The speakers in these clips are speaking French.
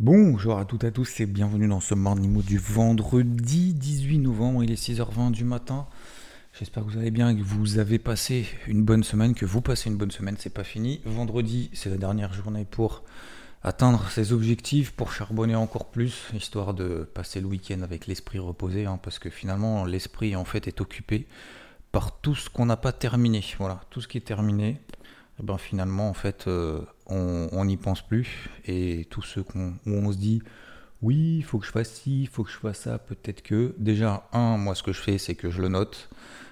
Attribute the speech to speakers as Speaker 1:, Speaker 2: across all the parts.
Speaker 1: Bonjour à toutes et à tous et bienvenue dans ce Morning Mood du vendredi 18 novembre. Il est 6h20 du matin. J'espère que vous allez bien, que vous avez passé une bonne semaine, que vous passez une bonne semaine. C'est pas fini. Vendredi, c'est la dernière journée pour atteindre ses objectifs, pour charbonner encore plus, histoire de passer le week-end avec l'esprit reposé, hein, parce que finalement l'esprit en fait est occupé par tout ce qu'on n'a pas terminé. Voilà, tout ce qui est terminé, eh ben finalement en fait euh, on n'y pense plus et tout ce qu'on où on se dit oui il faut que je fasse ci, il faut que je fasse ça, peut-être que déjà un moi ce que je fais c'est que je le note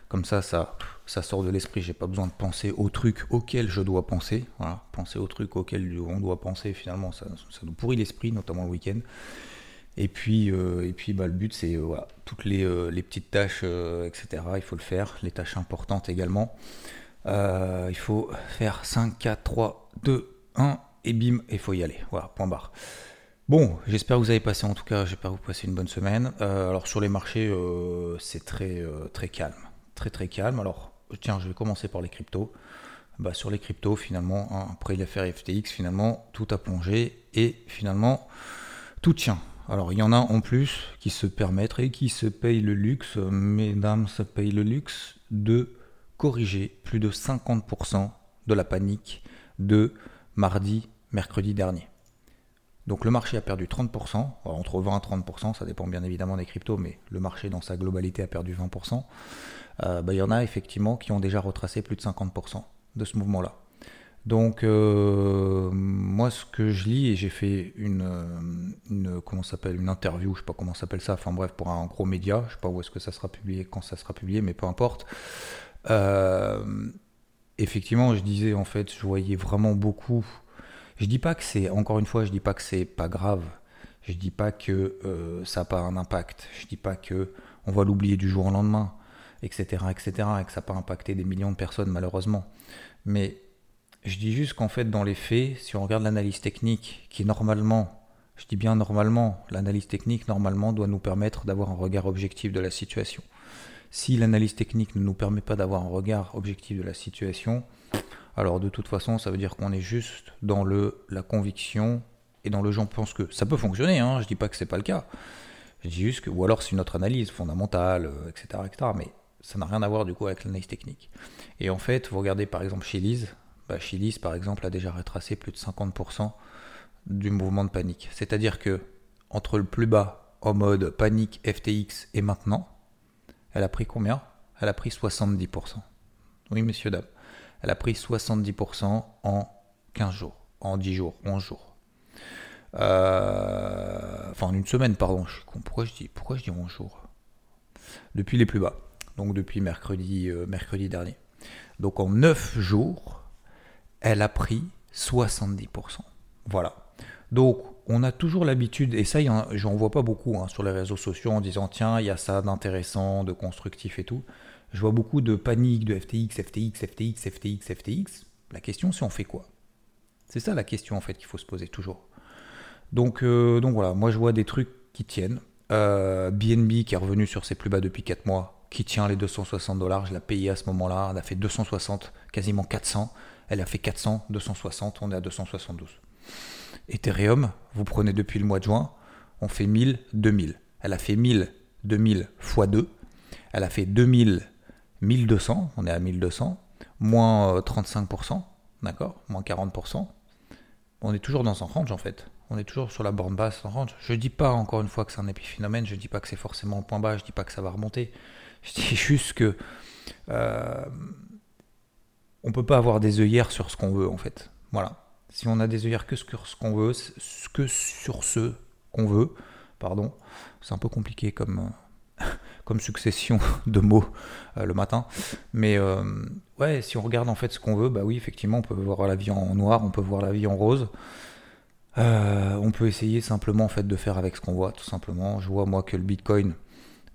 Speaker 1: comme ça ça ça sort de l'esprit, j'ai pas besoin de penser aux trucs auxquels je dois penser. Voilà, penser aux trucs auxquels on doit penser finalement ça, ça nous pourrit l'esprit notamment le week-end. Et puis, euh, et puis bah, le but, c'est euh, voilà, toutes les, les, petites tâches, etc. Il faut le faire, les tâches importantes également. Il faut faire 5, 4, 3, 2, 1, et bim, il faut y aller. Voilà, point barre. Bon, j'espère que vous avez passé, en tout cas, j'espère que vous passez une bonne semaine. alors sur les marchés, c'est très, très calme. Très très calme. Alors, tiens, je vais commencer par les cryptos. Bah, sur les cryptos, finalement, hein, après l'affaire FTX, finalement, tout a plongé et finalement, tout tient. Alors, il y en a en plus qui se permettent et qui se payent le luxe, mesdames se payent le luxe, de corriger plus de 50% de la panique de mardi, mercredi dernier. Donc le marché a perdu 30%, entre 20 et 30%, ça dépend bien évidemment des cryptos, mais le marché dans sa globalité a perdu 20%. Euh, bah, il y en a effectivement qui ont déjà retracé plus de 50% de ce mouvement-là. Donc euh, moi ce que je lis et j'ai fait une, une comment une interview, je sais pas comment s'appelle ça, enfin bref pour un gros média, je sais pas où est-ce que ça sera publié, quand ça sera publié, mais peu importe. Euh, effectivement, je disais en fait, je voyais vraiment beaucoup. Je dis pas que c'est encore une fois, je dis pas que c'est pas grave. Je dis pas que ça n'a pas un impact. Je dis pas que on va l'oublier du jour au lendemain etc., etc., et que ça n'a pas impacté des millions de personnes malheureusement. Mais je dis juste qu'en fait, dans les faits, si on regarde l'analyse technique, qui normalement, je dis bien normalement, l'analyse technique normalement doit nous permettre d'avoir un regard objectif de la situation. Si l'analyse technique ne nous permet pas d'avoir un regard objectif de la situation, alors de toute façon, ça veut dire qu'on est juste dans le, la conviction et dans le j'en pense que ça peut fonctionner. Hein, je dis pas que c'est pas le cas. Je dis juste que, ou alors c'est une autre analyse fondamentale, etc., euh, etc. Mais ça n'a rien à voir du coup avec l'analyse technique. Et en fait, vous regardez par exemple chez Lise, bah, par exemple a déjà retracé plus de 50% du mouvement de panique. C'est-à-dire que entre le plus bas en mode panique FTX et maintenant, elle a pris combien? Elle a pris 70%. Oui, messieurs, dames. Elle a pris 70% en 15 jours, en 10 jours, 11 jours. Euh, enfin, en une semaine, pardon. Pourquoi, je dis, pourquoi je dis 11 jours? Depuis les plus bas donc depuis mercredi, euh, mercredi dernier. Donc en 9 jours, elle a pris 70%. Voilà. Donc on a toujours l'habitude, et ça j'en vois pas beaucoup hein, sur les réseaux sociaux en disant tiens, il y a ça d'intéressant, de constructif et tout. Je vois beaucoup de panique de FTX, FTX, FTX, FTX, FTX. La question c'est on fait quoi? C'est ça la question en fait qu'il faut se poser toujours. Donc, euh, donc voilà, moi je vois des trucs qui tiennent. Euh, BNB qui est revenu sur ses plus bas depuis 4 mois, qui tient les 260 dollars. Je l'ai payé à ce moment-là. Elle a fait 260, quasiment 400. Elle a fait 400, 260, on est à 272. Ethereum, vous prenez depuis le mois de juin, on fait 1000, 2000. Elle a fait 1000, 2000 x 2. Elle a fait 2000, 1200, on est à 1200, moins 35%, euh, d'accord? Moins 40%. On est toujours dans un range en fait. On est toujours sur la borne basse en range. Je dis pas encore une fois que c'est un épiphénomène, je dis pas que c'est forcément le point bas, je dis pas que ça va remonter. Je dis juste que euh, on peut pas avoir des œillères sur ce qu'on veut en fait. Voilà. Si on a des œillères que sur ce qu'on veut, que sur ce qu'on veut, pardon, c'est un peu compliqué comme, comme succession de mots le matin. Mais ouais, si on regarde en fait ce qu'on veut, bah oui, effectivement, on peut voir la vie en noir, on peut voir la vie en rose. on peut essayer simplement en fait de faire avec ce qu'on voit, tout simplement. Je vois moi que le Bitcoin,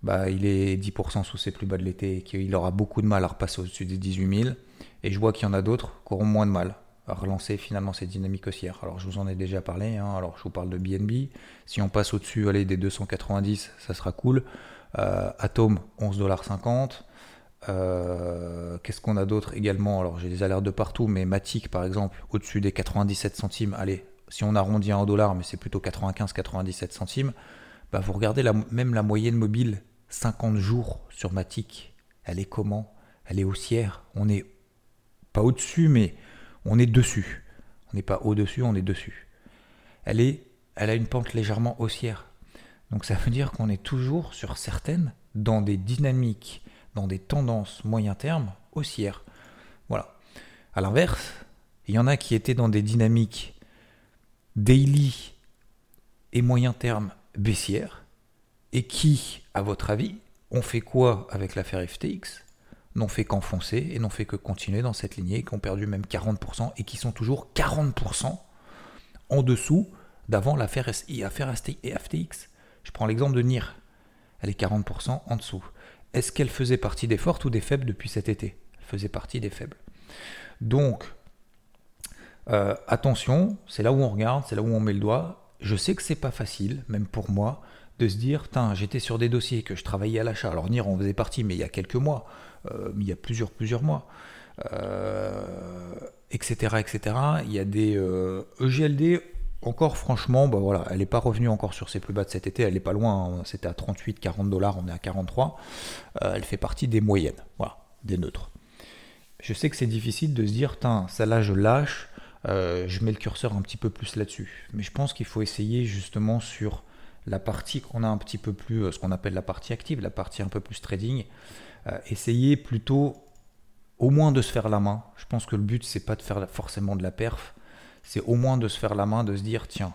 Speaker 1: bah, il est 10% sous ses plus bas de l'été et qu'il aura beaucoup de mal à repasser au-dessus des 18 000. Et je vois qu'il y en a d'autres qui auront moins de mal relancer finalement cette dynamique haussière. Alors je vous en ai déjà parlé, hein. alors je vous parle de BNB. Si on passe au-dessus allez, des 290, ça sera cool. Euh, Atom, 11,50$. Euh, Qu'est-ce qu'on a d'autre également? Alors j'ai des alertes de partout, mais Matic par exemple, au-dessus des 97 centimes. Allez, si on arrondit en dollars, mais c'est plutôt 95-97 centimes, bah vous regardez même la moyenne mobile 50 jours sur Matic, elle est comment? Elle est haussière. On est pas au-dessus, mais on est dessus. On n'est pas au-dessus, on est dessus. Elle, est, elle a une pente légèrement haussière. Donc ça veut dire qu'on est toujours sur certaines, dans des dynamiques, dans des tendances moyen terme haussières. Voilà. À l'inverse, il y en a qui étaient dans des dynamiques daily et moyen terme baissières et qui, à votre avis, ont fait quoi avec l'affaire FTX N'ont fait qu'enfoncer et n'ont fait que continuer dans cette lignée, qui ont perdu même 40% et qui sont toujours 40% en dessous d'avant l'affaire FTX. Je prends l'exemple de NIR. Elle est 40% en dessous. Est-ce qu'elle faisait partie des fortes ou des faibles depuis cet été? Elle faisait partie des faibles. Donc, euh, attention, c'est là où on regarde, c'est là où on met le doigt. Je sais que c'est pas facile, même pour moi, de se dire, j'étais sur des dossiers que je travaillais à l'achat. Alors NIR en faisait partie, mais il y a quelques mois, il y a plusieurs, plusieurs mois, etc., euh, etc. Il y a des EGLD. E encore franchement, bah voilà, elle n'est pas revenue encore sur ses plus bas de cet été, elle n'est pas loin, hein. c'était à 38, 40 dollars, on est à 43. Euh, elle fait partie des moyennes, voilà, des neutres. Je sais que c'est difficile de se dire, celle-là je lâche, je mets le curseur un petit peu plus là-dessus. Mais je pense qu'il faut essayer justement sur la partie qu'on a un petit peu plus, euh, ce qu'on appelle la partie active, la partie un peu plus trading, euh, essayer plutôt au moins de se faire la main. Je pense que le but, c'est pas de faire forcément de la perf, c'est au moins de se faire la main, de se dire, tiens,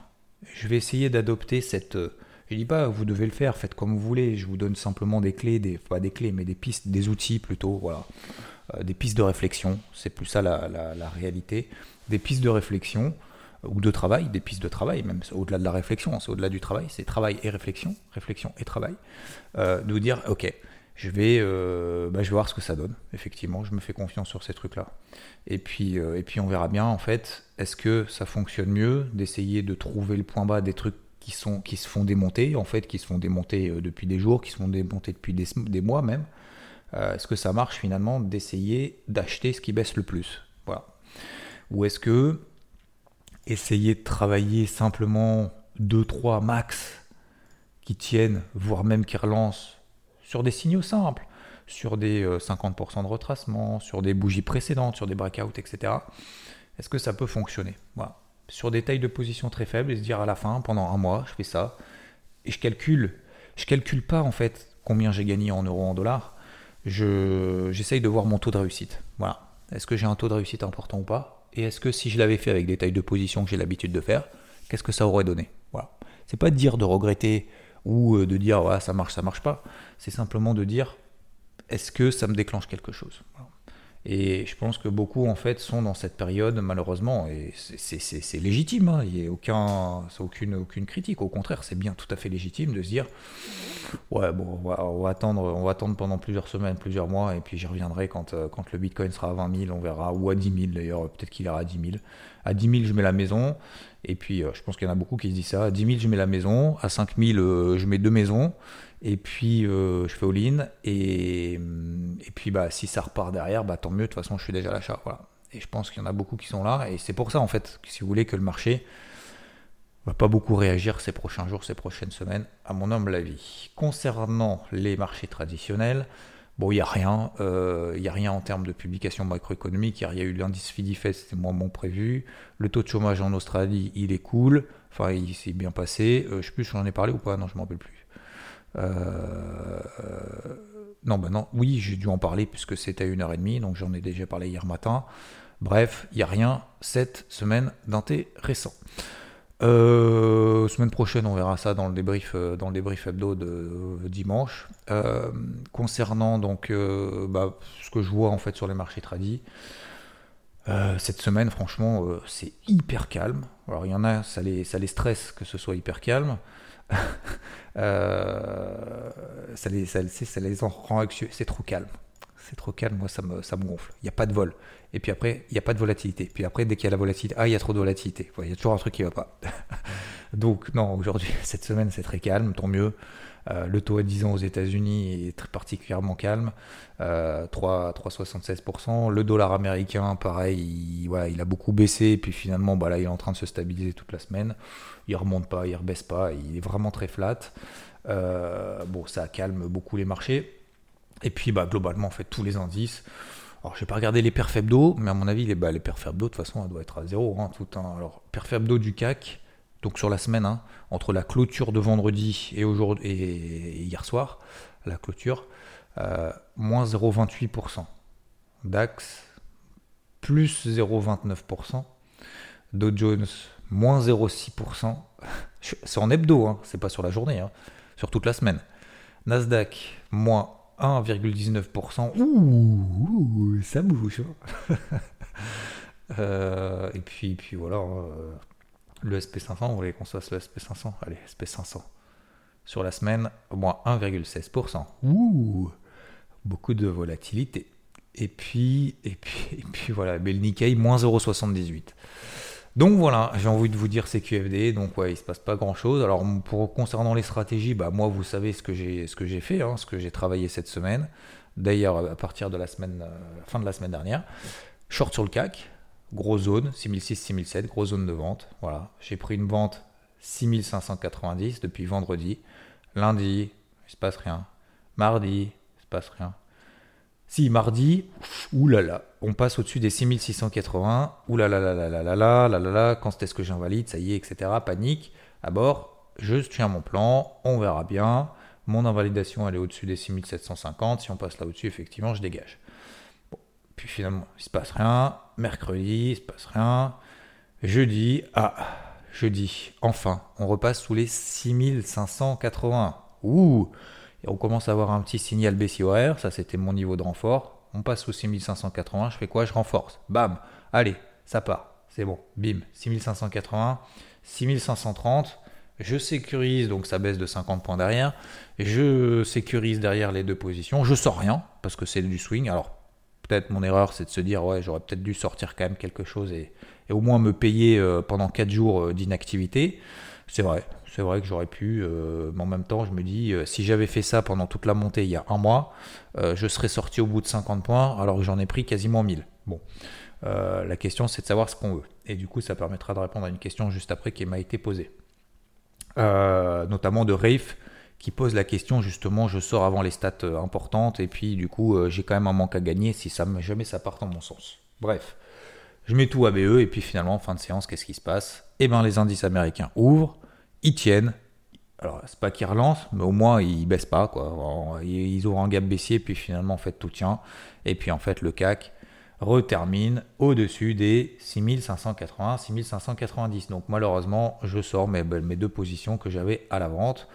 Speaker 1: je vais essayer d'adopter cette... Euh, je dis pas, vous devez le faire, faites comme vous voulez, je vous donne simplement des clés, des, pas des clés, mais des pistes, des outils plutôt, voilà. des pistes de réflexion, c'est plus ça la, la réalité. Des pistes de réflexion ou de travail, des pistes de travail, même au-delà de la réflexion, hein, c'est au-delà du travail, c'est travail et réflexion, réflexion et travail, euh, de vous dire, ok, je vais, euh, bah, je vais voir ce que ça donne, effectivement, je me fais confiance sur ces trucs-là. Et puis, euh, et puis on verra bien, en fait, est-ce que ça fonctionne mieux d'essayer de trouver le point bas des trucs qui, sont, qui se font démonter, en fait, qui se font démonter depuis des jours, qui se font démonter depuis des, des mois même, est-ce que ça marche finalement d'essayer d'acheter ce qui baisse le plus? Voilà. Ou est-ce que essayer de travailler simplement 2-3 max qui tiennent, voire même qui relancent sur des signaux simples, sur des 50% euh, de retracement, sur des bougies précédentes, sur des breakouts, etc. Est-ce que ça peut fonctionner? Voilà. Sur des tailles de position très faibles et se dire à la fin, pendant un mois, je fais ça, et je calcule, je calcule pas en fait combien j'ai gagné en euros, en dollars, j'essaye de voir mon taux de réussite. Voilà. Est-ce que j'ai un taux de réussite important ou pas? Et est-ce que si je l'avais fait avec des tailles de position que j'ai l'habitude de faire, qu'est-ce que ça aurait donné? Voilà. C'est pas de dire de regretter ou euh, de dire ouais, ça marche, ça marche pas. C'est simplement de dire est-ce que ça me déclenche quelque chose? Et je pense que beaucoup en fait sont dans cette période malheureusement et c'est légitime, hein. il n'y a aucun, aucune, aucune critique. Au contraire, c'est bien tout à fait légitime de se dire ouais bon on va, attendre, on va attendre pendant plusieurs semaines, plusieurs mois et puis j'y reviendrai quand, euh, quand le Bitcoin sera à 20 000, on verra ou à 10 000 d'ailleurs, peut-être qu'il ira à 10 000. À 10 000 je mets la maison et puis euh, je pense qu'il y en a beaucoup qui se disent ça. À 10 000 je mets la maison, à 5 000 euh, je mets deux maisons et puis je fais all-in. Et, et puis bah si ça repart derrière bah tant mieux. De toute façon je suis déjà à l'achat. Voilà. Et je pense qu'il y en a beaucoup qui sont là. Et c'est pour ça en fait si vous voulez que le marché va pas beaucoup réagir ces prochains jours ces prochaines semaines à mon humble avis. Concernant les marchés traditionnels bon il y a rien euh, il y a rien en termes de publication macroéconomique. Il y a eu l'indice Fidifest c'était moins bon prévu. Le taux de chômage en Australie il est cool. Enfin il s'est bien passé. Euh, je sais plus si j'en ai parlé ou pas. Non je m'en rappelle plus. euh, non, ben non, oui, j'ai dû en parler puisque c'était à 1h30, donc j'en ai déjà parlé hier matin. Bref, il n'y a rien cette semaine d'intéressant. Euh, semaine prochaine, on verra ça dans le débrief, euh, dans hebdo de euh, dimanche. concernant donc bah, ce que je vois en fait sur les marchés tradis, cette semaine, franchement, c'est hyper calme. Alors il y en a, ça les, ça les stresse que ce soit hyper calme. ça, les, ça, les rend anxieux. C'est trop calme c'est trop calme, moi ça me, ça me gonfle. Il n'y a pas de vol. Et puis après, il n'y a pas de volatilité. Puis après, dès qu'il y a la volatilité, ah, il y a trop de volatilité. Il y a toujours un truc qui ne va pas. Donc non, aujourd'hui, cette semaine, c'est très calme, tant mieux. Euh, le taux à 10 ans aux États-Unis est très particulièrement calme, euh, 3,76%. Le dollar américain, pareil, il, il a beaucoup baissé, et puis finalement, bah, là, il est en train de se stabiliser toute la semaine. Il remonte pas, il rebaisse pas, il est vraiment très flat. Euh, bon, ça calme beaucoup les marchés. Et puis bah, globalement, en fait, tous les indices. Alors, je n'ai pas regardé les perfs hebdo, mais à mon avis, les, bah, les perfs hebdo, de toute façon, elles doivent être à zéro. Hein, tout, hein. Alors, perf hebdo du CAC, donc sur la semaine, hein, entre la clôture de vendredi et, et hier soir, la clôture, euh, moins 0,28%. DAX, plus 0,29%. Dow Jones, moins 0,6%. C'est en hebdo, hein, c'est pas sur la journée, hein, sur toute la semaine. Nasdaq, moins 1,19%. Ouh, ça bouge. Euh, et puis, puis voilà, le SP500, vous voulez qu'on fasse le SP500 Allez, SP500. Sur la semaine, moins 1,16%. Ouh, beaucoup de volatilité. Et puis, et puis, et puis voilà, mais le Nikkei, moins 0,78. Donc voilà, j'ai envie de vous dire CQFD, donc ouais, il se passe pas grand chose. Alors pour concernant les stratégies, bah moi vous savez ce que j'ai ce que j'ai fait, hein, ce que j'ai travaillé cette semaine. D'ailleurs à partir de la semaine, euh, fin de la semaine dernière, short sur le CAC, grosse zone 6006-6007, grosse zone de vente. Voilà, j'ai pris une vente 6590 depuis vendredi. Lundi, il se passe rien. Mardi, il se passe rien. Si, mardi, oulala, on passe au-dessus des 6680, oulala, là là là là là là là là, quand est-ce que j'invalide, ça y est, etc. Panique. À je tiens mon plan, on verra bien. Mon invalidation, elle est au-dessus des 6750. Si on passe là au-dessus, effectivement, je dégage. Puis finalement, il se passe rien. Mercredi, il se passe rien. Jeudi, ah, jeudi, enfin, on repasse sous les 6580. Ouh on commence à avoir un petit signal baissier horaire, ça c'était mon niveau de renfort. On passe sous 6580, je fais quoi? Je renforce. Bam, allez, ça part. C'est bon, bim, 6580, 6530. Je sécurise, donc ça baisse de 50 points derrière. Je sécurise derrière les deux positions. Je sors rien, parce que c'est du swing. Alors, peut-être mon erreur, c'est de se dire, ouais, j'aurais peut-être dû sortir quand même quelque chose et, au moins me payer euh, pendant 4 jours euh, d'inactivité. C'est vrai, c'est vrai que j'aurais pu, euh, mais en même temps, je me dis, si j'avais fait ça pendant toute la montée il y a un mois, je serais sorti au bout de 50 points, alors que j'en ai pris quasiment 1000. Bon, la question, c'est de savoir ce qu'on veut. Et du coup, ça permettra de répondre à une question juste après qui m'a été posée. notamment de Rafe, qui pose la question, justement, je sors avant les stats importantes, et puis du coup, j'ai quand même un manque à gagner si ça, jamais ça part dans mon sens. Bref. Je mets tout à BE et puis finalement, fin de séance, qu'est-ce qui se passe? Eh bien, les indices américains ouvrent, ils tiennent. Alors, c'est pas qu'ils relancent, mais au moins ils baissent pas. Quoi. Ils ouvrent un gap baissier, puis finalement, en fait, tout tient. Et puis, en fait, le CAC retermine au-dessus des 6580, 6590. Donc, malheureusement, je sors mes deux positions que j'avais à la vente.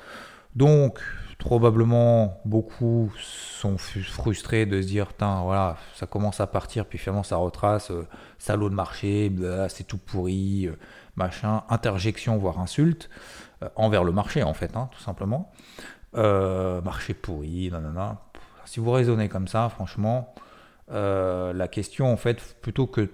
Speaker 1: Donc, probablement, beaucoup sont frustrés de se dire, voilà, ça commence à partir, puis finalement, ça retrace, euh, salaud de marché, c'est tout pourri. Euh, machin, interjection, voire insulte, euh, envers le marché, en fait, hein, tout simplement. Marché pourri, nanana. Si vous raisonnez comme ça, franchement, la question, en fait, plutôt que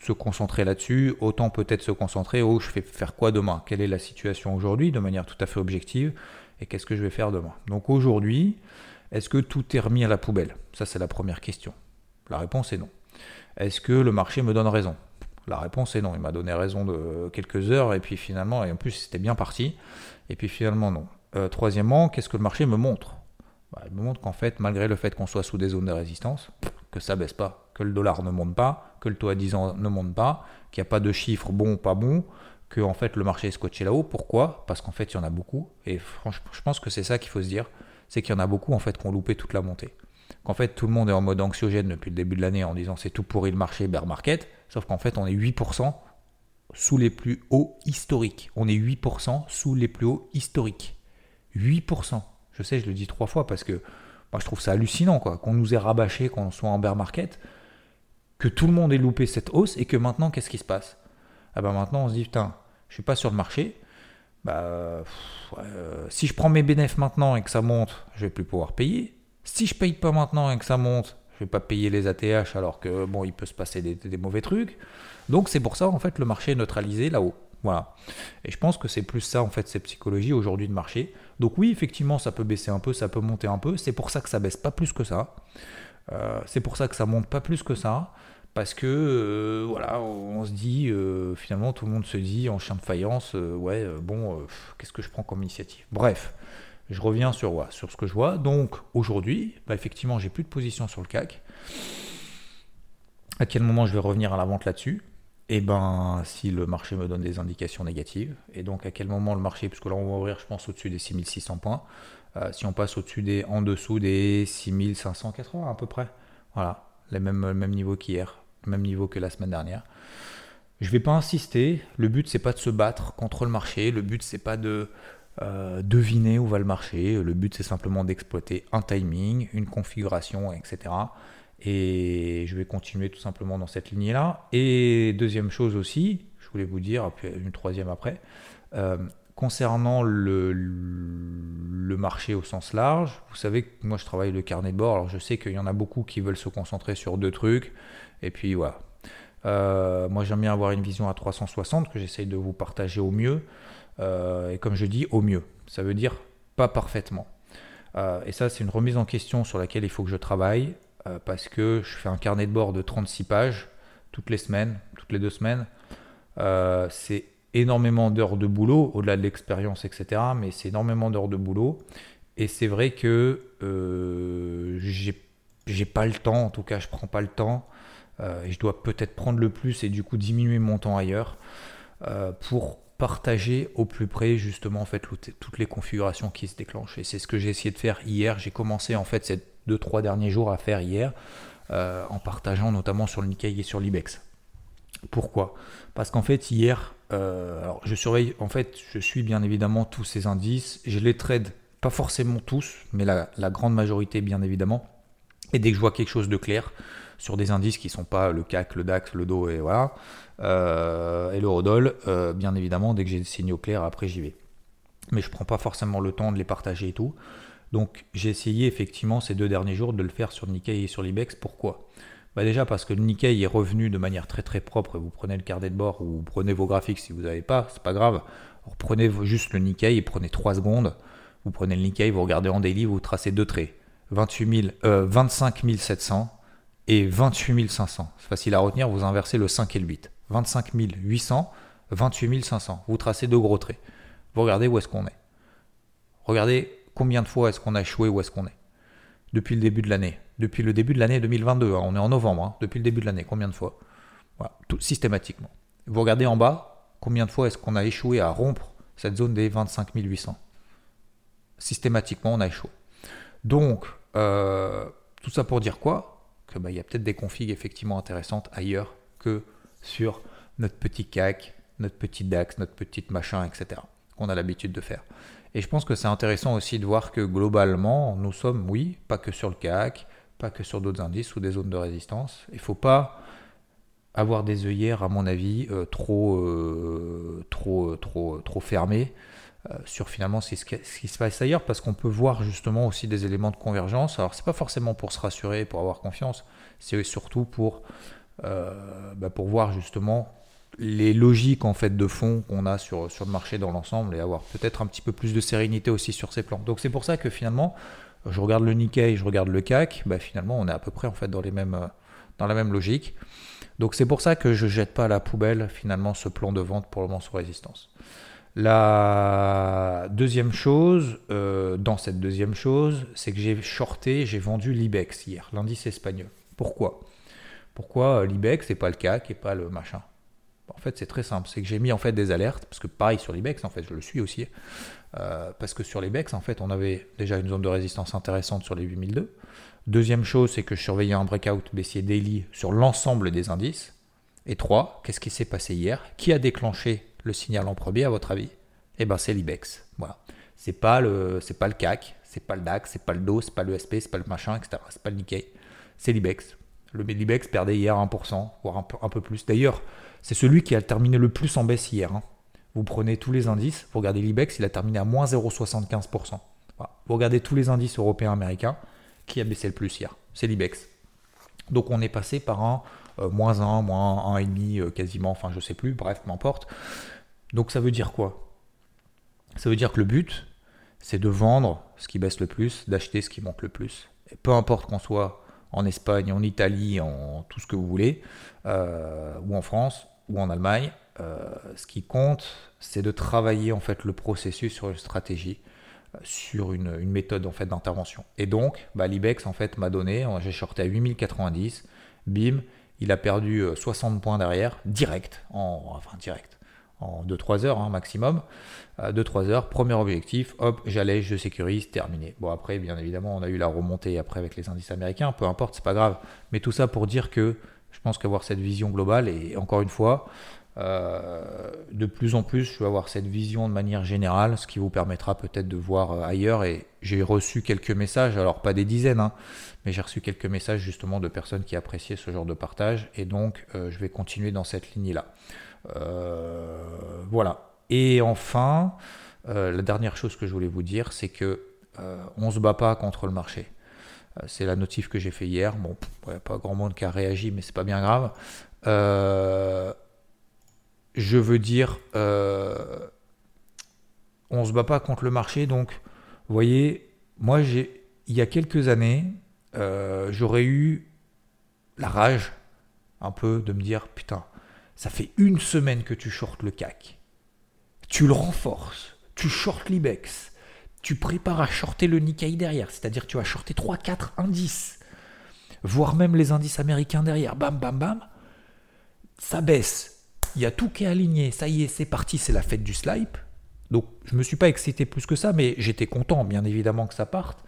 Speaker 1: se concentrer là-dessus, autant peut-être se concentrer au je fais faire quoi demain? Quelle est la situation aujourd'hui de manière tout à fait objective? Et qu'est-ce que je vais faire demain? Donc aujourd'hui, est-ce que tout est remis à la poubelle? Ça, c'est la première question. La réponse est non. Est-ce que le marché me donne raison? La réponse est non. Il m'a donné raison de quelques heures et puis finalement, et en plus c'était bien parti. Et puis finalement non. Euh, troisièmement, qu'est-ce que le marché me montre? Bah, Il me montre qu'en fait, malgré le fait qu'on soit sous des zones de résistance, que ça baisse pas, que le dollar ne monte pas, que le taux à 10 ans ne monte pas, qu'il n'y a pas de chiffres bons ou pas bons, que en fait le marché est scotché là-haut. Pourquoi? Parce qu'en fait il y en a beaucoup. Et franchement, je pense que c'est ça qu'il faut se dire, c'est qu'il y en a beaucoup en fait qui ont loupé toute la montée qu'en fait tout le monde est en mode anxiogène depuis le début de l'année en disant c'est tout pourri le marché, bear market, sauf qu'en fait on est 8% sous les plus hauts historiques. On est 8% sous les plus hauts historiques. 8%. Je sais, je le dis trois fois parce que moi je trouve ça hallucinant quoi, qu'on nous ait rabâché, qu'on soit en bear market, que tout le monde ait loupé cette hausse et que maintenant qu'est-ce qui se passe? Ah ben maintenant on se dit putain, je suis pas sur le marché. Bah, euh, si je prends mes bénéfices maintenant et que ça monte, je vais plus pouvoir payer. Si je paye pas maintenant et que ça monte, je vais pas payer les ATH alors que bon, il peut se passer des, mauvais trucs. Donc c'est pour ça en fait le marché est neutralisé là-haut. Voilà. Et je pense que c'est plus ça en fait, cette psychologie aujourd'hui de marché. Donc oui, effectivement, ça peut baisser un peu, ça peut monter un peu. C'est pour ça que ça baisse pas plus que ça. Euh, c'est pour ça que ça monte pas plus que ça. Parce que euh, voilà, on se dit, euh, finalement, tout le monde se dit en chien de faïence, ouais, bon, qu'est-ce que je prends comme initiative? Bref, je reviens sur, sur ce que je vois. Donc aujourd'hui, bah, effectivement, j'ai plus de position sur le CAC. À quel moment je vais revenir à la vente là-dessus? Eh ben, si le marché me donne des indications négatives, et donc à quel moment le marché, puisque là on va ouvrir, je pense, au-dessus des 6600 points, euh, si on passe au-dessus des, en dessous des 6580 à peu près, voilà, le même niveau qu'hier, même niveau que la semaine dernière. Je vais pas insister, le but c'est pas de se battre contre le marché, le but c'est pas de euh, deviner où va le marché, le but c'est simplement d'exploiter un timing, une configuration, etc. Et je vais continuer tout simplement dans cette lignée-là. Et deuxième chose aussi, je voulais vous dire, puis une troisième après, euh, concernant le, le, marché au sens large, vous savez que moi je travaille le carnet de bord, alors je sais qu'il y en a beaucoup qui veulent se concentrer sur deux trucs, et puis voilà. Euh, moi j'aime bien avoir une vision à 360 que j'essaye de vous partager au mieux, euh, et comme je dis, au mieux. Ça veut dire pas parfaitement. et ça, c'est une remise en question sur laquelle il faut que je travaille. Euh, parce que je fais un carnet de bord de 36 pages toutes les semaines, toutes les deux semaines. Euh, c'est énormément d'heures de boulot, au-delà de l'expérience, etc. Mais c'est énormément d'heures de boulot. Et c'est vrai que euh, j'ai pas le temps, en tout cas, je prends pas le temps. Euh, et je dois peut-être prendre le plus et du coup diminuer mon temps ailleurs pour partager au plus près justement en fait toutes les configurations qui se déclenchent. Et c'est ce que j'ai essayé de faire hier. J'ai commencé en fait cette deux, trois derniers jours à faire hier, euh, en partageant notamment sur le Nikkei et sur l'Ibex. Pourquoi? Parce qu'en fait, hier, euh, alors je surveille, en fait, je suis bien évidemment tous ces indices, je les trade, pas forcément tous, mais la, grande majorité, bien évidemment. Et dès que je vois quelque chose de clair sur des indices qui ne sont pas le CAC, le DAX, le DO et voilà, euh, et l'eurodoll, bien évidemment, dès que j'ai des signaux clairs, après j'y vais. Mais je prends pas forcément le temps de les partager et tout. Donc j'ai essayé effectivement ces deux derniers jours de le faire sur Nikkei et sur l'Ibex. Pourquoi? Bah Déjà parce que le Nikkei est revenu de manière très très propre. Vous prenez le carnet de bord ou vous prenez vos graphiques si vous n'avez pas, c'est pas grave. prenez juste le Nikkei et prenez 3 secondes. Vous prenez le Nikkei, vous regardez en daily, vous tracez deux traits. 28 000, 25 700 et 28 500. C'est facile à retenir, vous inversez le 5 et le 8. 25 800, 28 500. Vous tracez deux gros traits. Vous regardez où est-ce qu'on est. Regardez Combien de fois est-ce qu'on a échoué Où est-ce qu'on est Depuis le début de l'année. Depuis le début de l'année 2022. Hein. on est en novembre. Hein. depuis le début de l'année. Combien de fois? Voilà, tout, Systématiquement. Vous regardez en bas. Combien de fois est-ce qu'on a échoué à rompre cette zone des 25 800 Systématiquement, on a échoué. Donc, euh, tout ça pour dire quoi? Que bah, il y a peut-être des configs effectivement intéressantes ailleurs que sur notre petit CAC, notre petit DAX, notre petite machin, etc. qu'on a l'habitude de faire. Et je pense que c'est intéressant aussi de voir que globalement, nous sommes, oui, pas que sur le CAC, pas que sur d'autres indices ou des zones de résistance. Il ne faut pas avoir des œillères, à mon avis, euh, trop, euh, trop, trop, trop fermées euh, sur finalement ce qui, se passe ailleurs, parce qu'on peut voir justement aussi des éléments de convergence. Alors, c'est pas forcément pour se rassurer, pour avoir confiance, c'est surtout pour, bah, pour voir justement les logiques en fait de fond qu'on a sur, sur le marché dans l'ensemble et avoir peut-être un petit peu plus de sérénité aussi sur ces plans. Donc c'est pour ça que finalement, je regarde le Nikkei, je regarde le CAC, bah finalement on est à peu près en fait dans, la même logique. Donc c'est pour ça que je jette pas à la poubelle finalement ce plan de vente pour le moment sous résistance. La deuxième chose, euh, dans cette deuxième chose, c'est que j'ai shorté, j'ai vendu l'IBEX hier, l'indice espagnol. Pourquoi? Pourquoi l'IBEX et pas le CAC et pas le machin? En fait, c'est très simple. C'est que j'ai mis en fait des alertes, parce que pareil sur l'IBEX, en fait, je le suis aussi. Euh, parce que sur l'IBEX, en fait, on avait déjà une zone de résistance intéressante sur les 8002. Deuxième chose, c'est que je surveillais un breakout baissier daily sur l'ensemble des indices. Et 3, qu'est-ce qui s'est passé hier? Qui a déclenché le signal en premier, à votre avis? Eh bien, c'est l'IBEX. Voilà. C'est pas le, c'est pas le CAC, c'est pas le DAX, c'est pas le DO, c'est pas le SP, c'est pas le machin, etc. C'est pas le Nikkei. C'est l'IBEX. Le l'IBEX perdait hier 1%, voire un peu, un peu plus. D'ailleurs, c'est celui qui a terminé le plus en baisse hier. Hein. Vous prenez tous les indices, vous regardez l'IBEX, il a terminé à moins 0,75%. Vous regardez tous les indices européens, américains, qui a baissé le plus hier C'est l'IBEX. Donc on est passé par un euh, moins 1, moins 1,5 euh, quasiment, enfin je sais plus, bref, m'importe. Donc ça veut dire quoi? Ça veut dire que le but, c'est de vendre ce qui baisse le plus, d'acheter ce qui monte le plus. Et peu importe qu'on soit en Espagne, en Italie, en tout ce que vous voulez, euh, ou en France, ou en Allemagne, ce qui compte, c'est de travailler en fait le processus sur une stratégie sur une, méthode en fait d'intervention. Et donc, bah, l'IBEX en fait m'a donné, j'ai shorté à 8090, bim, il a perdu 60 euh, points derrière, direct, en, enfin direct, en 2-3 heures hein, maximum. 2-3 euh, heures, premier objectif, hop, j'allège, je sécurise, terminé. Bon après, bien évidemment, on a eu la remontée après avec les indices américains, peu importe, c'est pas grave. Mais tout ça pour dire que je pense qu'avoir cette vision globale, et encore une fois, euh, de plus en plus, je vais avoir cette vision de manière générale, ce qui vous permettra peut-être de voir euh, ailleurs. Et j'ai reçu quelques messages, alors pas des dizaines, hein, mais j'ai reçu quelques messages justement de personnes qui appréciaient ce genre de partage. Et donc, euh, je vais continuer dans cette ligne-là. Voilà. Et enfin, la dernière chose que je voulais vous dire, c'est que on se bat pas contre le marché. C'est la notif que j'ai fait hier. Bon, pas grand monde qui a réagi, mais c'est pas bien grave. Euh, je veux dire, euh, on se bat pas contre le marché. Donc, vous voyez, moi, j'ai, il y a quelques années, euh, j'aurais eu la rage un peu de me dire, putain, ça fait une semaine que tu shortes le CAC. Tu le renforces. Tu shortes l'IBEX. Tu prépares à shorter le Nikkei derrière. C'est-à-dire tu vas shorter 3-4 indices. Voire même les indices américains derrière. Bam, bam, bam. Ça baisse il y a tout qui est aligné, ça y est, c'est parti, c'est la fête du slipe. Donc je me suis pas excité plus que ça, mais j'étais content, bien évidemment, que ça parte.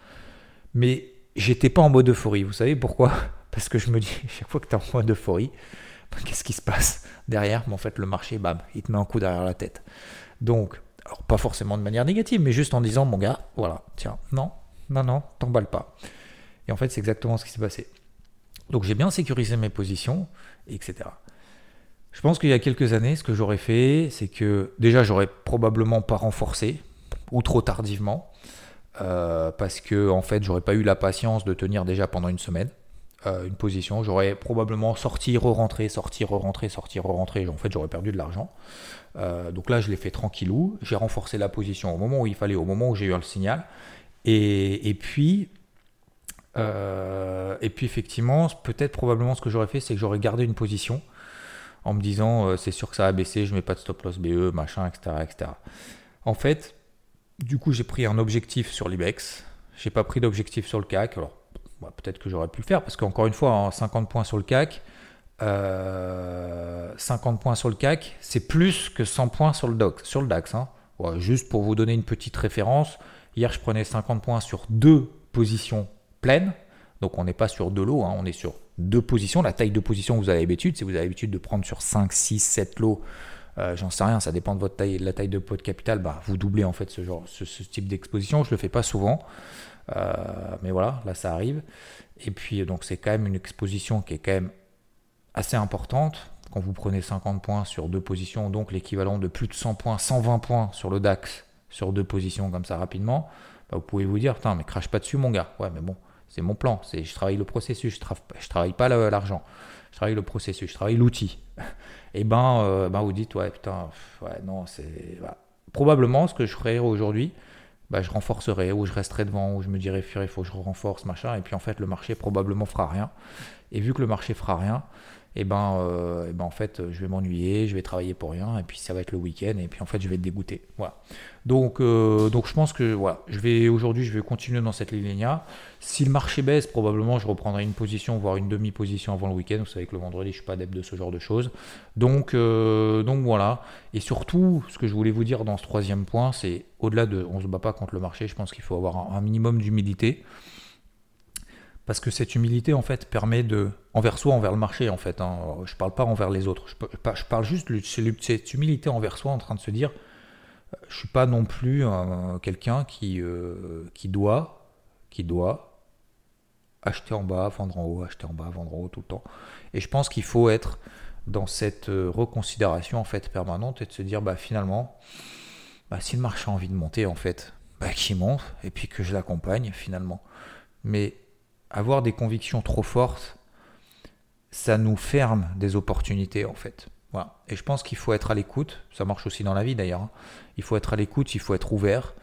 Speaker 1: Mais j'étais pas en mode euphorie. Vous savez pourquoi? Parce que je me dis, chaque fois que tu es en mode euphorie, qu'est-ce qui se passe derrière Mais en fait, le marché, bam, il te met un coup derrière la tête. Donc, pas forcément de manière négative, mais juste en disant, mon gars, voilà, tiens, non, non, non, t'emballes pas. Et en fait, c'est exactement ce qui s'est passé. Donc j'ai bien sécurisé mes positions, etc. Je pense qu'il y a quelques années, ce que j'aurais fait, c'est que déjà, j'aurais probablement pas renforcé, ou trop tardivement, euh, parce que en fait, j'aurais pas eu la patience de tenir déjà pendant une semaine euh, une position. J'aurais probablement sorti, re-rentré, sorti, re-rentré, sorti, re-rentré. En fait, j'aurais perdu de l'argent. Euh, donc là, je l'ai fait tranquillou. J'ai renforcé la position au moment où il fallait, au moment où j'ai eu le signal. Et, et puis, et puis effectivement, peut-être probablement ce que j'aurais fait, c'est que j'aurais gardé une position en me disant euh, c'est sûr que ça va baisser, je mets pas de stop loss BE, machin, etc. etc. En fait, du coup, j'ai pris un objectif sur l'IBEX, j'ai pas pris d'objectif sur le CAC. Alors, bah, peut-être que j'aurais pu le faire parce qu'encore une fois, 50 points sur le CAC, 50 euh, points sur le CAC, c'est plus que 100 points sur le, DOX, sur le DAX. Hein. juste pour vous donner une petite référence, hier je prenais 50 points sur deux positions pleines. Donc on n'est pas sur deux lots, hein, on est sur deux positions. La taille de position vous avez l'habitude, si vous avez l'habitude de prendre sur 5, 6, 7 lots, euh, j'en sais rien, ça dépend de votre taille, de la taille de pot de capital, bah, vous doublez en fait ce, genre, ce, type d'exposition. Je ne le fais pas souvent, mais voilà, là ça arrive. Et puis donc c'est quand même une exposition qui est quand même assez importante. Quand vous prenez 50 points sur deux positions, donc l'équivalent de plus de 100 points, 120 points sur le DAX, sur deux positions comme ça rapidement, bah, vous pouvez vous dire, putain, mais crache pas dessus mon gars. Ouais, mais bon, c'est mon plan. C'est, je travaille le processus, je, travaille, travaille pas l'argent. Je travaille le processus, je travaille l'outil. Et ben, euh, ben vous dites, ouais, putain, ouais, non, c'est. Probablement, ce que je ferais aujourd'hui, ben, je renforcerai, ou je resterai devant, ou je me dirais, il faut que je renforce, machin. Et puis en fait, le marché probablement fera rien. Et vu que le marché fera rien, et ben, euh, et ben en fait, je vais m'ennuyer, je vais travailler pour rien, et puis ça va être le week-end, et puis en fait, je vais être dégoûté. Voilà. Donc, euh, donc je pense que voilà, je vais aujourd'hui, je vais continuer dans cette ligne-là. Si le marché baisse, probablement, je reprendrai une position, voire une demi-position avant le week-end. Vous savez que le vendredi, je suis pas adepte de ce genre de choses. Donc, euh, donc voilà. Et surtout, ce que je voulais vous dire dans ce troisième point, c'est au-delà de, on se bat pas contre le marché. Je pense qu'il faut avoir un minimum d'humilité Parce que cette humilité, en fait, permet de. envers soi, envers le marché, en fait. Hein. Je parle pas envers les autres. Je, parle juste de cette humilité envers soi, en train de se dire je suis pas non plus quelqu'un qui, euh, qui doit. qui doit acheter en bas, vendre en haut, acheter en bas, vendre en haut tout le temps. Et je pense qu'il faut être dans cette euh, reconsidération en fait permanente et de se dire bah finalement bah, si le marché a envie de monter en fait bah, qu'il monte et puis que je l'accompagne finalement mais avoir des convictions trop fortes ça nous ferme des opportunités en fait. Et je pense qu'il faut être à l'écoute. Ça marche aussi dans la vie d'ailleurs hein. il faut être à l'écoute il faut être ouvert.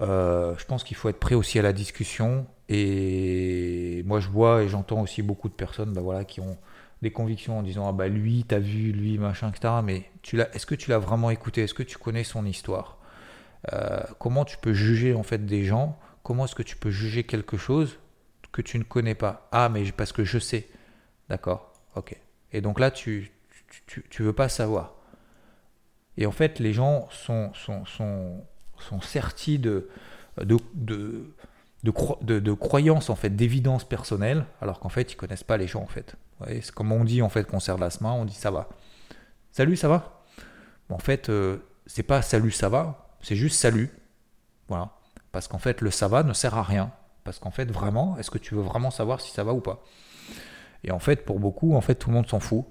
Speaker 1: Euh, je pense qu'il faut être prêt aussi à la discussion. Et moi je vois et j'entends aussi beaucoup de personnes bah, voilà, qui ont des convictions en disant ah bah lui t'as vu lui machin etc mais est-ce que tu l'as vraiment écouté? Est-ce que tu connais son histoire? Euh, comment tu peux juger en fait des gens? Comment est-ce que tu peux juger quelque chose que tu ne connais pas ah mais parce que je sais d'accord ok et donc là tu tu, tu, veux pas savoir et en fait les gens sont sont, sont, sont sertis de, de, de de, de, croyances en fait, d'évidence personnelle, alors qu'en fait ils connaissent pas les gens en fait. Comme on dit en fait qu'on serre la main, on dit ça va. Salut, ça va? En fait, euh, c'est pas salut, ça va, c'est juste salut. Voilà. Parce qu'en fait, le ça va ne sert à rien. Parce qu'en fait, vraiment, est-ce que tu veux vraiment savoir si ça va ou pas? Et en fait, pour beaucoup, en fait, tout le monde s'en fout.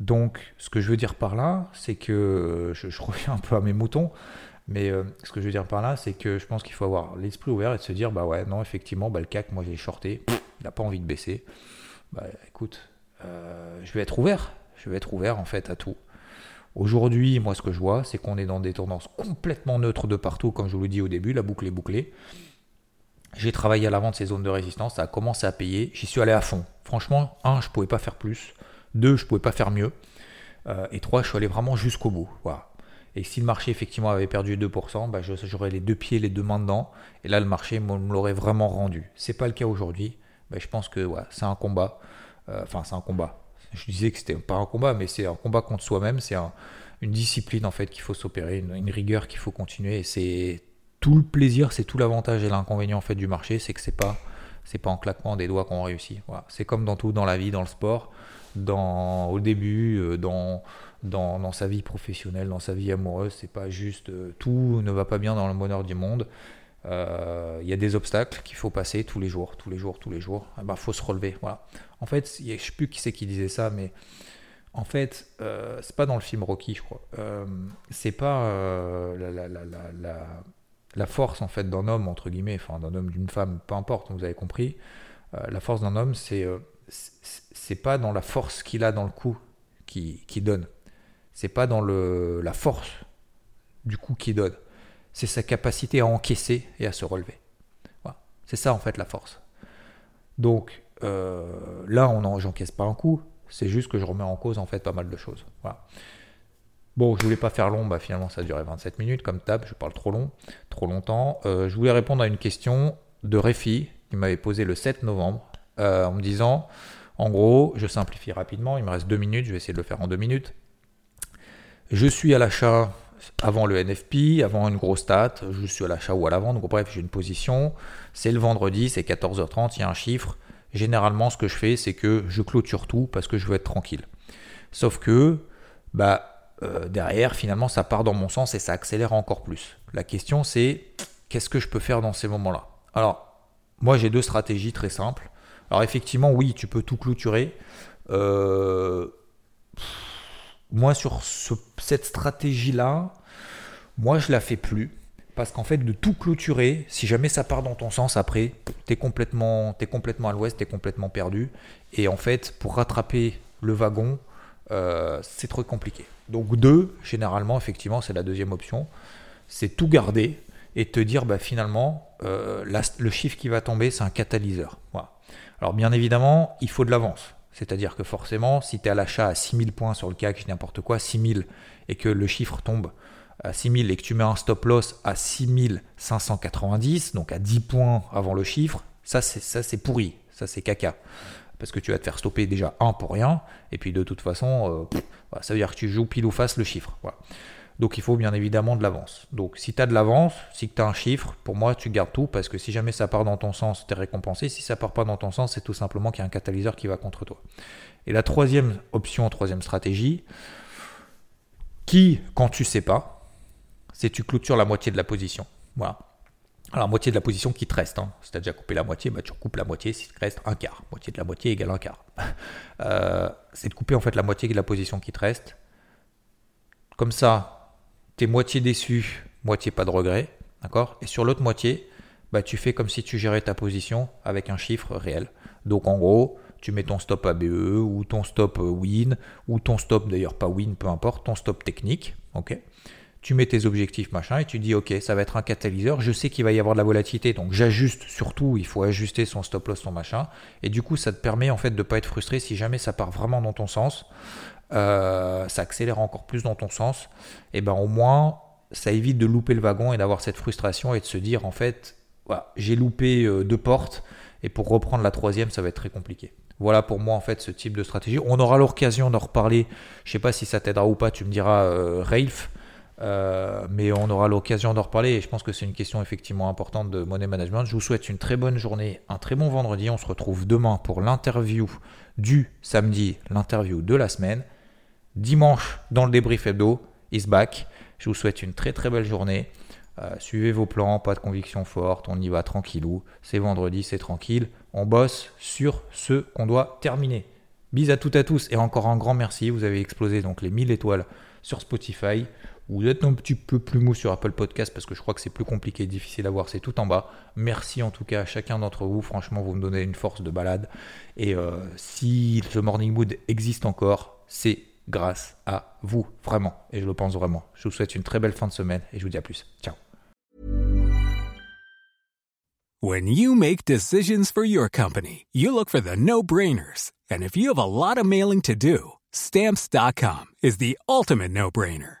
Speaker 1: Donc, ce que je veux dire par là, c'est que je, reviens un peu à mes moutons, mais euh, ce que je veux dire par là, c'est que je pense qu'il faut avoir l'esprit ouvert et de se dire, bah ouais, non, effectivement, bah, le CAC, moi j'ai shorté, il n'a pas envie de baisser bah, écoute, euh, je vais être ouvert. Je vais être ouvert en fait à tout. Aujourd'hui, moi, ce que je vois, c'est qu'on est dans des tendances complètement neutres de partout, comme je vous l'ai dit au début, la boucle est bouclée. J'ai travaillé à l'avant de ces zones de résistance, ça a commencé à payer. J'y suis allé à fond. Franchement, un, je ne pouvais pas faire plus. Deux, je ne pouvais pas faire mieux. Euh, et trois, je suis allé vraiment jusqu'au bout. Et si le marché effectivement avait perdu 2%, bah, j'aurais les deux pieds, les deux mains dedans. Et là, le marché me l'aurait vraiment rendu. C'est pas le cas aujourd'hui. Ben, je pense que c'est un combat. Euh, enfin, c'est un combat. Je disais que c'était pas un combat, mais c'est un combat contre soi-même. C'est une discipline en fait qu'il faut s'opérer, une, rigueur qu'il faut continuer. Et c'est tout le plaisir, c'est tout l'avantage et l'inconvénient en fait du marché, c'est que c'est pas c'est pas en claquement des doigts qu'on réussit. Voilà. C'est comme dans tout, dans la vie, dans le sport, dans au début, euh, dans dans, dans, sa vie professionnelle, dans sa vie amoureuse. C'est pas juste euh, tout ne va pas bien dans le bonheur du monde. Il euh, y a des obstacles qu'il faut passer tous les jours, tous les jours, tous les jours. Il eh ben, faut se relever. Voilà. En fait, je ne sais plus qui c'est qui disait ça, mais en fait, euh, c'est pas dans le film Rocky, je crois. Euh, c'est pas euh, la, la, la, la, force en fait d'un homme entre guillemets, enfin d'un homme, d'une femme, peu importe. Vous avez compris. la force d'un homme, c'est c'est pas dans la force qu'il a dans le coup qui, qui donne. C'est pas dans le, la force du coup qui donne c'est sa capacité à encaisser et à se relever. C'est ça en fait la force. Donc euh, là, on j'encaisse pas un coup, c'est juste que je remets en cause en fait pas mal de choses. Bon, je voulais pas faire long, bah finalement ça a duré 27 minutes comme table, je parle trop long, trop longtemps. Euh, je voulais répondre à une question de Réfi qui m'avait posé le 7 novembre euh, en me disant, en gros, je simplifie rapidement, il me reste deux minutes, je vais essayer de le faire en deux minutes. Je suis à l'achat avant le NFP, avant une grosse stat, je suis à l'achat ou à la vente, donc bref, j'ai une position, c'est le vendredi, c'est 14h30, il y a un chiffre. Généralement, ce que je fais, c'est que je clôture tout parce que je veux être tranquille. Sauf que, bah, euh, derrière, finalement, ça part dans mon sens et ça accélère encore plus. La question, c'est qu'est-ce que je peux faire dans ces moments-là? Alors, moi, j'ai deux stratégies très simples. Alors, effectivement, oui, tu peux tout clôturer. Euh, moi, sur cette stratégie-là, moi, je la fais plus. Parce qu'en fait, de tout clôturer, si jamais ça part dans ton sens après, tu es complètement, es complètement à l'ouest, tu es complètement perdu. Et en fait, pour rattraper le wagon, euh, c'est trop compliqué. Donc deux, généralement, effectivement, c'est la deuxième option. C'est tout garder et te dire, bah, finalement, euh, le chiffre qui va tomber, c'est un catalyseur. Alors bien évidemment, il faut de l'avance. C'est-à-dire que forcément, si tu es à l'achat à 6000 points sur le CAC, n'importe quoi, 6000, et que le chiffre tombe à 6000 et que tu mets un stop loss à 6590, donc à 10 points avant le chiffre, ça c'est pourri, ça c'est caca. Parce que tu vas te faire stopper déjà un pour rien, et puis de toute façon, euh, ça veut dire que tu joues pile ou face le chiffre. Donc il faut bien évidemment de l'avance. Donc si tu as de l'avance, si tu as un chiffre, pour moi tu gardes tout parce que si jamais ça part dans ton sens, tu es récompensé. Si ça part pas dans ton sens, c'est tout simplement qu'il y a un catalyseur qui va contre toi. Et la troisième option, troisième stratégie, qui, quand tu sais pas, c'est tu clôtures la moitié de la position. Voilà. Alors, moitié de la position qui te reste. Hein. Si tu as déjà coupé la moitié, bah, tu recoupes la moitié. Si te reste un quart, moitié de la moitié égale un quart. Euh, c'est de couper en fait la moitié de la position qui te reste. Comme ça, tu es moitié déçu, moitié pas de regret. D'accord? Et sur l'autre moitié, bah, tu fais comme si tu gérais ta position avec un chiffre réel. Donc en gros, tu mets ton stop ABE ou ton stop euh, win ou ton stop d'ailleurs pas win, peu importe, ton stop technique. ok? Tu mets tes objectifs, machin, et tu dis, ok, ça va être un catalyseur, je sais qu'il va y avoir de la volatilité, donc j'ajuste surtout, il faut ajuster son stop loss, son machin, et du coup, ça te permet en fait de ne pas être frustré si jamais ça part vraiment dans ton sens, euh, ça accélère encore plus dans ton sens, et ben au moins, ça évite de louper le wagon et d'avoir cette frustration et de se dire, en fait, j'ai loupé euh, deux portes, et pour reprendre la troisième, ça va être très compliqué. Voilà pour moi en fait ce type de stratégie. On aura l'occasion d'en reparler. Je sais pas si ça t'aidera ou pas. Tu me diras, euh. Euh, mais on aura l'occasion d'en reparler et je pense que c'est une question effectivement importante de money management. Je vous souhaite une très bonne journée, un très bon vendredi. On se retrouve demain pour l'interview du samedi, l'interview de la semaine. Dimanche, dans le débrief hebdo, is back. Je vous souhaite une très très belle journée. Euh, suivez vos plans, pas de conviction forte, on y va tranquillou. C'est vendredi, c'est tranquille. On bosse sur ce qu'on doit terminer. Bis à toutes et à tous et encore un grand merci. Vous avez explosé donc les 1000 étoiles sur Spotify. Vous êtes un petit peu plus mou sur Apple Podcast parce que je crois que c'est plus compliqué et difficile à voir, c'est tout en bas. Merci en tout cas à chacun d'entre vous, franchement vous me donnez une force de balade. Et euh, si ce Morning Mood existe encore, c'est grâce à vous, vraiment. Et je le pense vraiment. Je vous souhaite une très belle fin de semaine et je vous dis à plus. Ciao.
Speaker 2: When you make decisions for your company, you look for the no-brainers. And if you have a lot of mailing to do, stamps.com is the ultimate no-brainer.